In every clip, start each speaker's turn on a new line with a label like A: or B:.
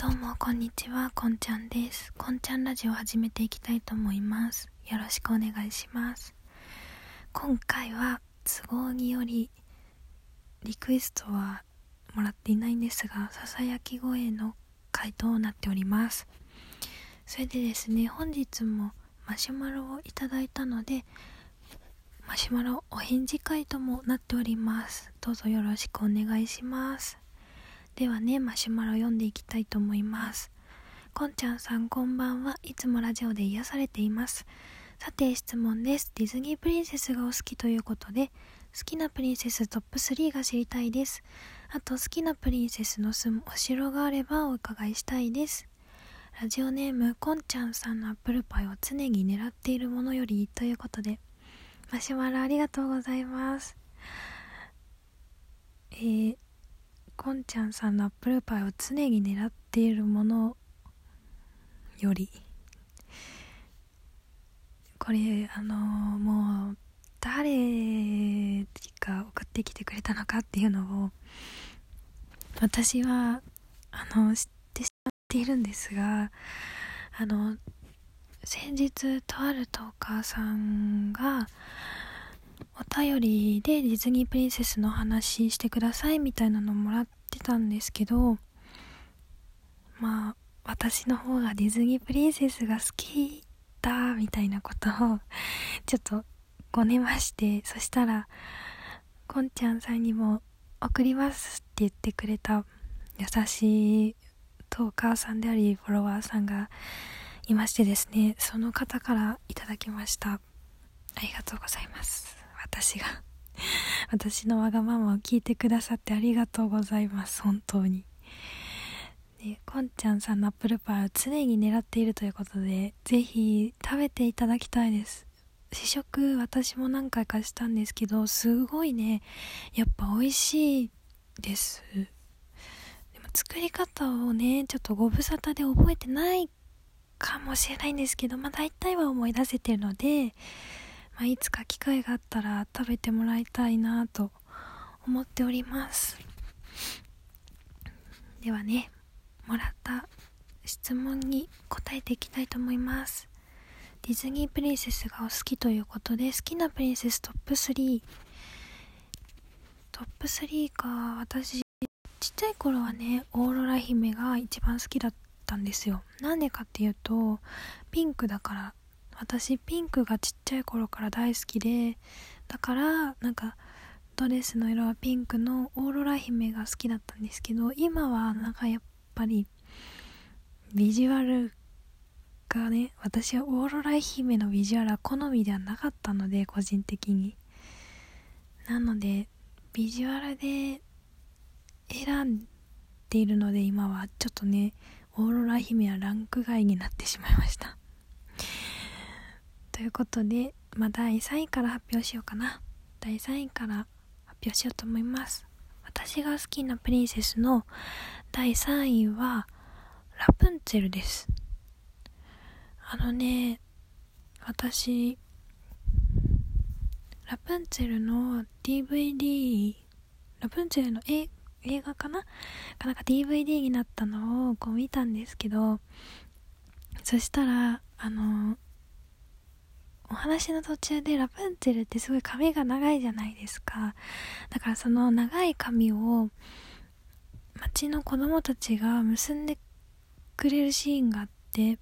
A: どうもこんにちは。こんちゃんです。こんちゃんラジオを始めていきたいと思います。よろしくお願いします。今回は都合によりリクエストはもらっていないんですがささやき声の回答となっております。それでですね本日もマシュマロをいただいたのでマシュマロお返事会ともなっております。どうぞよろしくお願いします。ではねマシュマロ読んでいきたいと思います。こんちゃんさんこんばんは。いつもラジオで癒されています。さて質問です。ディズニープリンセスがお好きということで好きなプリンセストップ3が知りたいです。あと好きなプリンセスの住むお城があればお伺いしたいです。ラジオネームこんちゃんさんのアップルパイを常に狙っているものよりということでマシュマロありがとうございます。えーこんちゃんさんのアップルパイを常に狙っているものよりこれあの、もう誰が送ってきてくれたのかっていうのを私はあの知ってしまっているんですがあの先日とあるトーカーさんがお便りでディズニープリンセスの話してくださいみたいなのもらってたんですけどまあ私の方がディズニープリンセスが好きだみたいなことをちょっとごねましてそしたらこんちゃんさんにも送りますって言ってくれた優しいトーカーさんでありフォロワーさんがいましてですねその方からいただきました。ありがとうございます。私が 私のわがままを聞いてくださってありがとうございます。本当に。でこんちゃんさんのアップルパイを常に狙っているということでぜひ食べていただきたいです。試食私も何回かしたんですけどすごいねやっぱ美味しいです。でも作り方をねちょっとご無沙汰で覚えてないかもしれないんですけどまあ大体は思い出せてるのでまあ、いつか機会があったら食べてもらいたいなと思っております。ではねもらった質問に答えていきたいと思います。ディズニープリンセスがお好きということで好きなプリンセストップ3トップ3か私ちっちゃい頃はねオーロラ姫が一番好きだったんですよ。なんでかっていうとピンクだから私ピンクがちっちゃい頃から大好きでだからなんかドレスの色はピンクのオーロラ姫が好きだったんですけど今はなんかやっぱりビジュアルがね私はオーロラ姫のビジュアルは好みではなかったので個人的に。なのでビジュアルで選んでいるので今はちょっとねオーロラ姫はランク外になってしまいました。ということで、まあ、第3位から発表しようかな。第3位から発表しようと思います。私が好きなプリンセスの第3位は、ラプンツェルです。あのね、私、ラプンツェルの DVD、ラプンツェルの映画かな？かなんか DVD になったのをこう見たんですけど、そしたら、あのお話の途中でラプンツェルってすごい髪が長いじゃないですか。だからその長い髪を町の子供たちが結んでくれるシーンがあって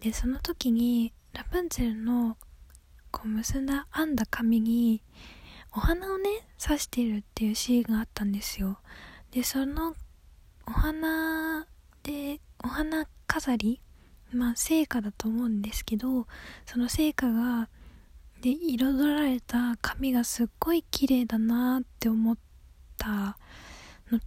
A: でその時にラプンツェルのこう結んだ編んだ髪にお花をね刺してるっていうシーンがあったんですよ。でそのお花でお花飾りまあ成果だと思うんですけどその成果がで彩られた髪がすっごい綺麗だなって思ったの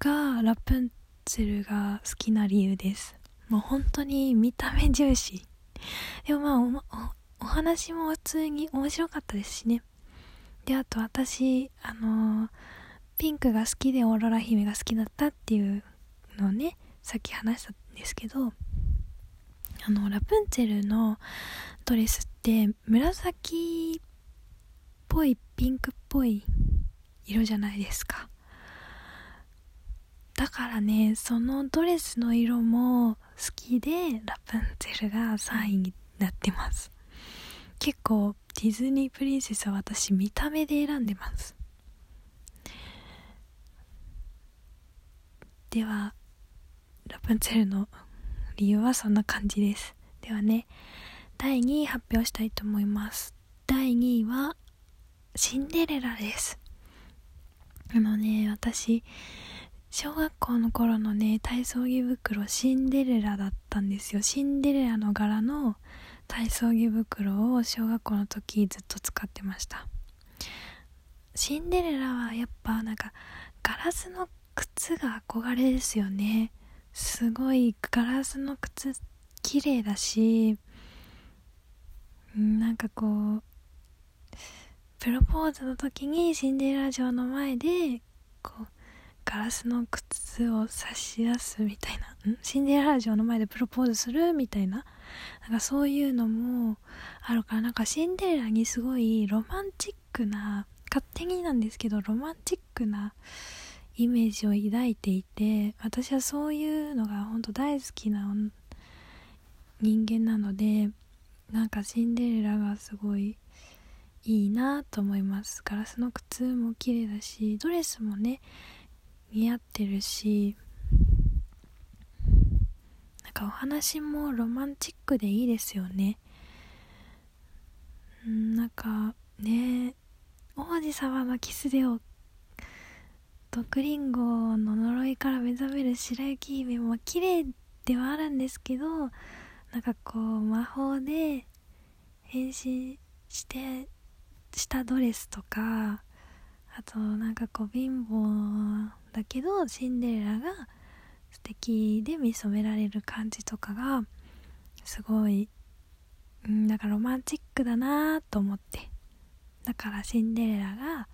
A: がラプンツェルが好きな理由です。もう本当に見た目重視。でもまあお話も普通に面白かったですしね。であと私あのー、ピンクが好きでオーロラ姫が好きだったっていうのをねさっき話したんですけどあのラプンツェルのドレスって紫っぽいピンクっぽい色じゃないですか。だからねそのドレスの色も好きでラプンツェルが3位になってます。結構ディズニープリンセスは私見た目で選んでます。ではラプンツェルの理由はそんな感じです。ではね第2位発表したいと思います。第2位はシンデレラです。あのね私小学校の頃のね体操着袋シンデレラだったんですよ。シンデレラの柄の体操着袋を小学校の時ずっと使ってました。シンデレラはやっぱなんかガラスの靴が憧れですよね。すごいガラスの靴綺麗だしなんかこうプロポーズの時にシンデレラ城の前でこうガラスの靴を差し出すみたいなシンデレラ城の前でプロポーズするみたいななんかそういうのもあるからなんかシンデレラにすごいロマンチックな勝手になんですけどロマンチックなイメージを抱いていて私はそういうのが本当大好きな人間なのでなんかシンデレラがすごいいいなと思います。ガラスの靴も綺麗だしドレスもね似合ってるしなんかお話もロマンチックでいいですよね。んなんかね王子様のキスで毒リンゴの呪いから目覚める白雪姫も綺麗ではあるんですけどなんかこう魔法で変身してしたドレスとかあとなんかこう貧乏だけどシンデレラが素敵で見初められる感じとかがすごいうんなんかロマンチックだなと思って。だからシンデレラが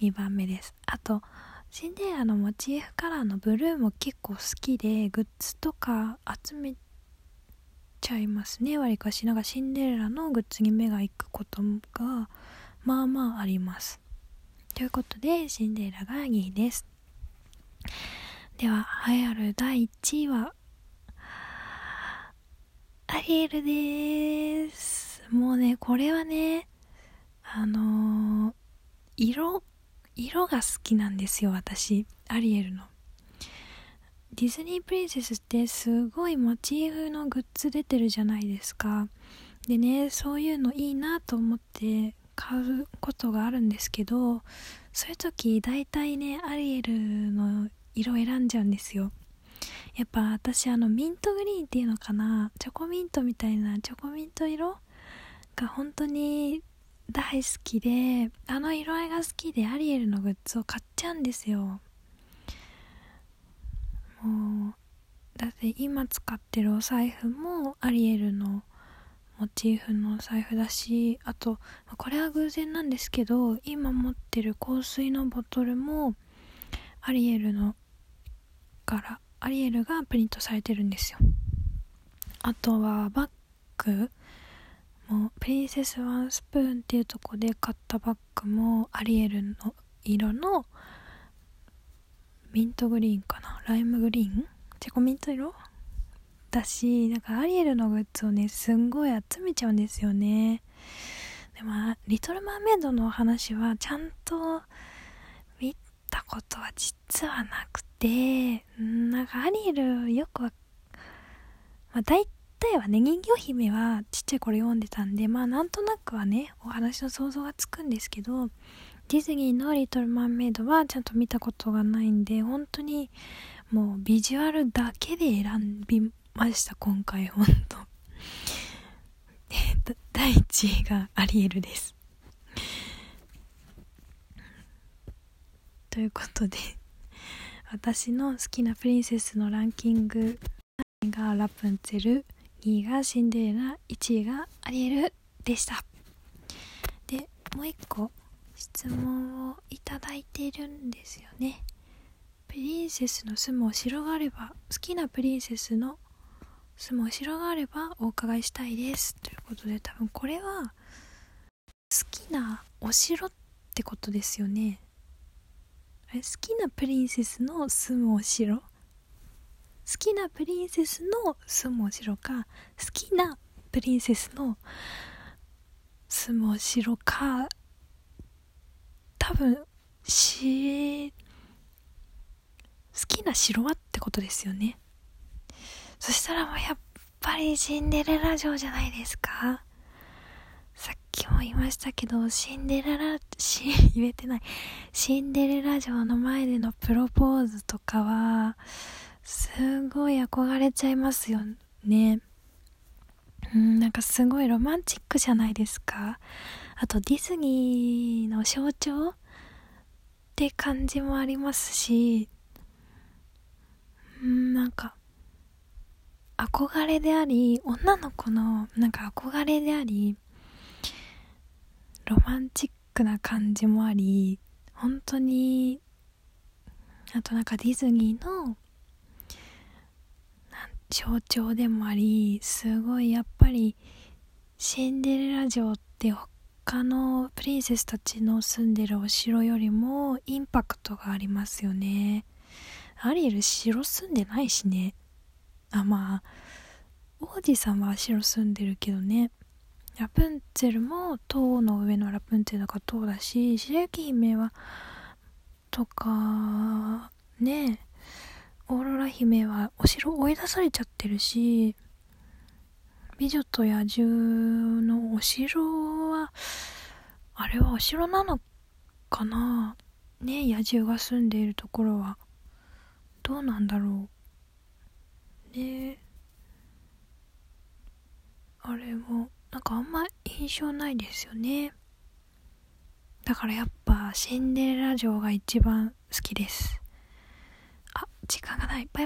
A: 2番目です。あとシンデレラのモチーフカラーのブルーも結構好きでグッズとか集めちゃいますね。わりかし。なんかシンデレラのグッズに目が行くことがまあまああります。ということでシンデレラが2位です。では栄えある第1位はアリエルです。もうねこれはねあのー、色色が好きなんですよ私。アリエルの。ディズニープリンセスってすごいモチーフのグッズ出てるじゃないですか。でねそういうのいいなと思って買うことがあるんですけどそういう時大体ねアリエルの色選んじゃうんですよ。やっぱ私あのミントグリーンっていうのかな。チョコミントみたいなチョコミント色が本当に大好きであの色合いが好きでアリエルのグッズを買っちゃうんですよ。もうだって今使ってるお財布もアリエルのモチーフのお財布だしあとこれは偶然なんですけど今持ってる香水のボトルもアリエルの柄アリエルがプリントされてるんですよ。あとはバッグ。もプリンセスワンスプーンっていうとこで買ったバッグもアリエルの色のミントグリーンかな？ライムグリーン？チェコミント色？だしなんかアリエルのグッズをねすんごい集めちゃうんですよね。でもリトル・マーメイドの話はちゃんと見たことは実はなくてなんかアリエルよくは、まあ、大体はね人魚姫はちっちゃい頃読んでたんでまあなんとなくはねお話の想像がつくんですけどディズニーの「リトル・マーメイド」はちゃんと見たことがないんで本当にもうビジュアルだけで選びました今回本当。第1位がアリエルです。ということで私の好きなプリンセスのランキング3位がラプンツェル？2位がシンデレラ1位がアリエルでした。でもう一個質問をいただいているんですよね。プリンセスの住むお城があれば好きなプリンセスの住むお城があればお伺いしたいです。ということで多分これは好きなお城ってことですよね。あれ好きなプリンセスの住むお城好きなプリンセスの住むお城か好きなプリンセスの住むお城か多分し好きな城はってことですよね。そしたらもうやっぱりシンデレラ城じゃないですか。さっきも言いましたけどシンデレラし言えてない。シンデレラ城の前でのプロポーズとかはすごい憧れちゃいますよね。うんなんかすごいロマンチックじゃないですか。あとディズニーの象徴って感じもありますしうんなんか憧れであり女の子のなんか憧れでありロマンチックな感じもあり本当にあとなんかディズニーの象徴でもありすごいやっぱりシンデレラ城って他のプリンセスたちの住んでるお城よりもインパクトがありますよね。アリエル城住んでないしね。あまあ王子様は城住んでるけどね。ラプンツェルも塔の上のラプンツェルが塔だし白雪姫はとかね。えオーロラ姫はお城追い出されちゃってるし美女と野獣のお城はあれはお城なのかな？ね野獣が住んでいるところはどうなんだろう。ね。あれもなんかあんま印象ないですよね。だからやっぱシンデレラ城が一番好きです。時間がない。バイバイ。